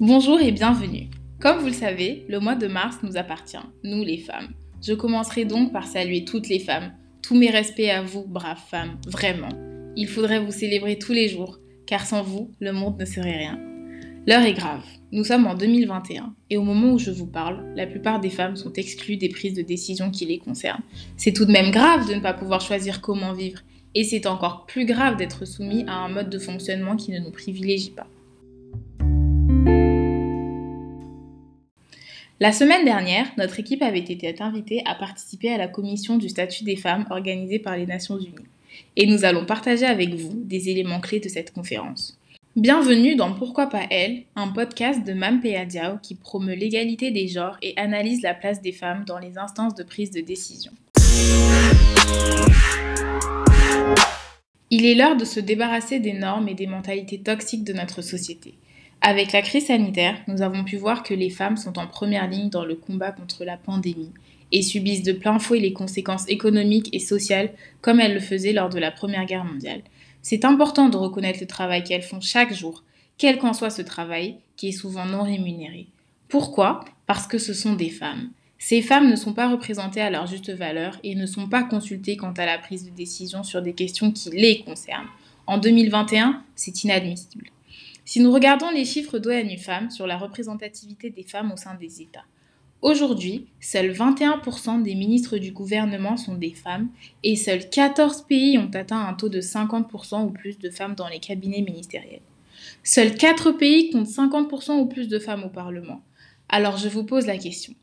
Bonjour et bienvenue. Comme vous le savez, le mois de mars nous appartient, nous les femmes. Je commencerai donc par saluer toutes les femmes. Tous mes respects à vous, braves femmes, vraiment. Il faudrait vous célébrer tous les jours, car sans vous, le monde ne serait rien. L'heure est grave. Nous sommes en 2021 et au moment où je vous parle, la plupart des femmes sont exclues des prises de décision qui les concernent. C'est tout de même grave de ne pas pouvoir choisir comment vivre et c'est encore plus grave d'être soumis à un mode de fonctionnement qui ne nous privilégie pas. La semaine dernière, notre équipe avait été invitée à participer à la commission du statut des femmes organisée par les Nations Unies. Et nous allons partager avec vous des éléments clés de cette conférence. Bienvenue dans Pourquoi pas elle, un podcast de Mampea Diao qui promeut l'égalité des genres et analyse la place des femmes dans les instances de prise de décision. Il est l'heure de se débarrasser des normes et des mentalités toxiques de notre société. Avec la crise sanitaire, nous avons pu voir que les femmes sont en première ligne dans le combat contre la pandémie et subissent de plein fouet les conséquences économiques et sociales comme elles le faisaient lors de la Première Guerre mondiale. C'est important de reconnaître le travail qu'elles font chaque jour, quel qu'en soit ce travail, qui est souvent non rémunéré. Pourquoi? Parce que ce sont des femmes. Ces femmes ne sont pas représentées à leur juste valeur et ne sont pas consultées quant à la prise de décision sur des questions qui les concernent. En 2021, c'est inadmissible. Si nous regardons les chiffres d'ONU Femmes sur la représentativité des femmes au sein des États, aujourd'hui, seuls 21% des ministres du gouvernement sont des femmes et seuls 14 pays ont atteint un taux de 50% ou plus de femmes dans les cabinets ministériels. Seuls 4 pays comptent 50% ou plus de femmes au Parlement. Alors je vous pose la question.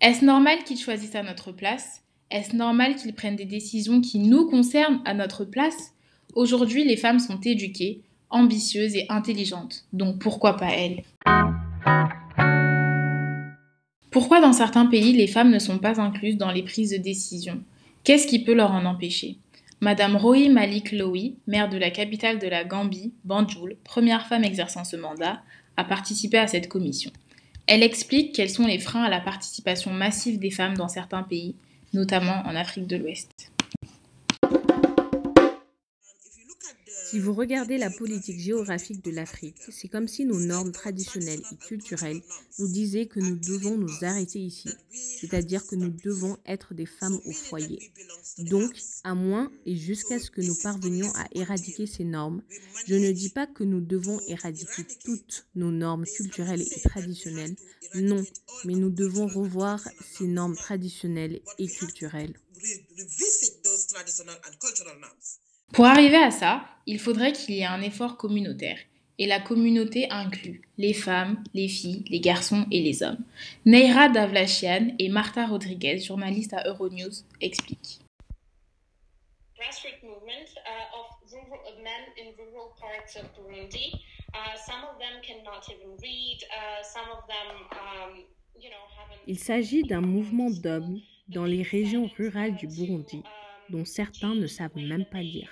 Est-ce normal qu'ils choisissent à notre place? Est-ce normal qu'ils prennent des décisions qui nous concernent à notre place? Aujourd'hui, les femmes sont éduquées, ambitieuse et intelligente, donc pourquoi pas elle? Pourquoi dans certains pays les femmes ne sont pas incluses dans les prises de décision? Qu'est-ce qui peut leur en empêcher? Madame Rohi Malik Lowy, maire de la capitale de la Gambie, Banjul, première femme exerçant ce mandat, a participé à cette commission. Elle explique quels sont les freins à la participation massive des femmes dans certains pays, notamment en Afrique de l'Ouest. Si vous regardez la politique géographique de l'Afrique, c'est comme si nos normes traditionnelles et culturelles nous disaient que nous devons nous arrêter ici, c'est-à-dire que nous devons être des femmes au foyer. Donc, à moins et jusqu'à ce que nous parvenions à éradiquer ces normes, je ne dis pas que nous devons éradiquer toutes nos normes culturelles et traditionnelles, non, mais nous devons revoir ces normes traditionnelles et culturelles. Pour arriver à ça, il faudrait qu'il y ait un effort communautaire. Et la communauté inclut les femmes, les filles, les garçons et les hommes. Neira Davlachian et Marta Rodriguez, journalistes à Euronews, expliquent. Il s'agit d'un mouvement d'hommes dans les régions rurales du Burundi dont certains ne savent même pas lire.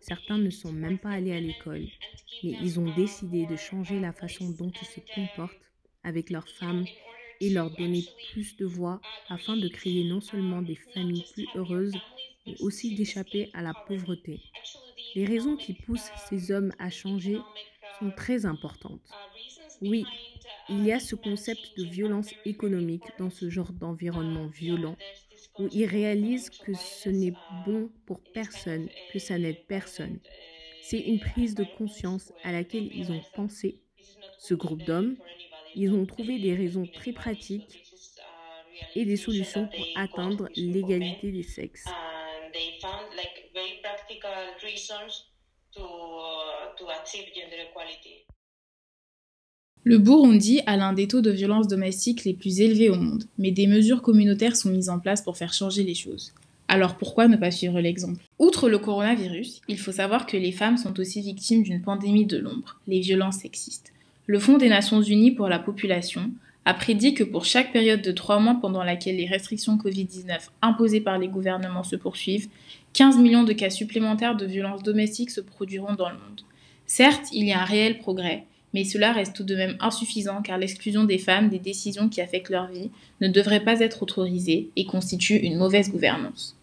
Certains ne sont même pas allés à l'école, mais ils ont décidé de changer la façon dont ils se comportent avec leurs femmes et leur donner plus de voix afin de créer non seulement des familles plus heureuses, mais aussi d'échapper à la pauvreté. Les raisons qui poussent ces hommes à changer sont très importantes. Oui, il y a ce concept de violence économique dans ce genre d'environnement violent où ils réalisent que ce n'est bon pour personne, que ça n'aide personne. C'est une prise de conscience à laquelle ils ont pensé. Ce groupe d'hommes, ils ont trouvé des raisons très pratiques et des solutions pour atteindre l'égalité des sexes. Le Burundi a l'un des taux de violence domestique les plus élevés au monde, mais des mesures communautaires sont mises en place pour faire changer les choses. Alors pourquoi ne pas suivre l'exemple? Outre le coronavirus, il faut savoir que les femmes sont aussi victimes d'une pandémie de l'ombre, les violences sexistes. Le Fonds des Nations Unies pour la population a prédit que pour chaque période de trois mois pendant laquelle les restrictions Covid-19 imposées par les gouvernements se poursuivent, 15 millions de cas supplémentaires de violences domestiques se produiront dans le monde. Certes, il y a un réel progrès, mais cela reste tout de même insuffisant car l'exclusion des femmes des décisions qui affectent leur vie ne devrait pas être autorisée et constitue une mauvaise gouvernance.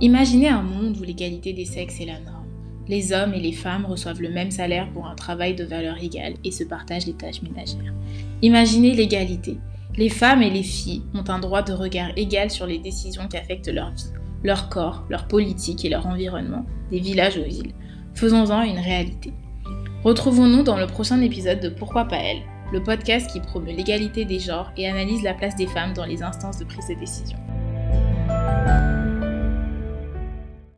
Imaginez un monde où l'égalité des sexes est la norme. Les hommes et les femmes reçoivent le même salaire pour un travail de valeur égale et se partagent les tâches ménagères. Imaginez l'égalité. Les femmes et les filles ont un droit de regard égal sur les décisions qui affectent leur vie, leur corps, leur politique et leur environnement, des villages aux villes. Faisons-en une réalité. Retrouvons-nous dans le prochain épisode de Pourquoi pas elle, le podcast qui promeut l'égalité des genres et analyse la place des femmes dans les instances de prise de décision.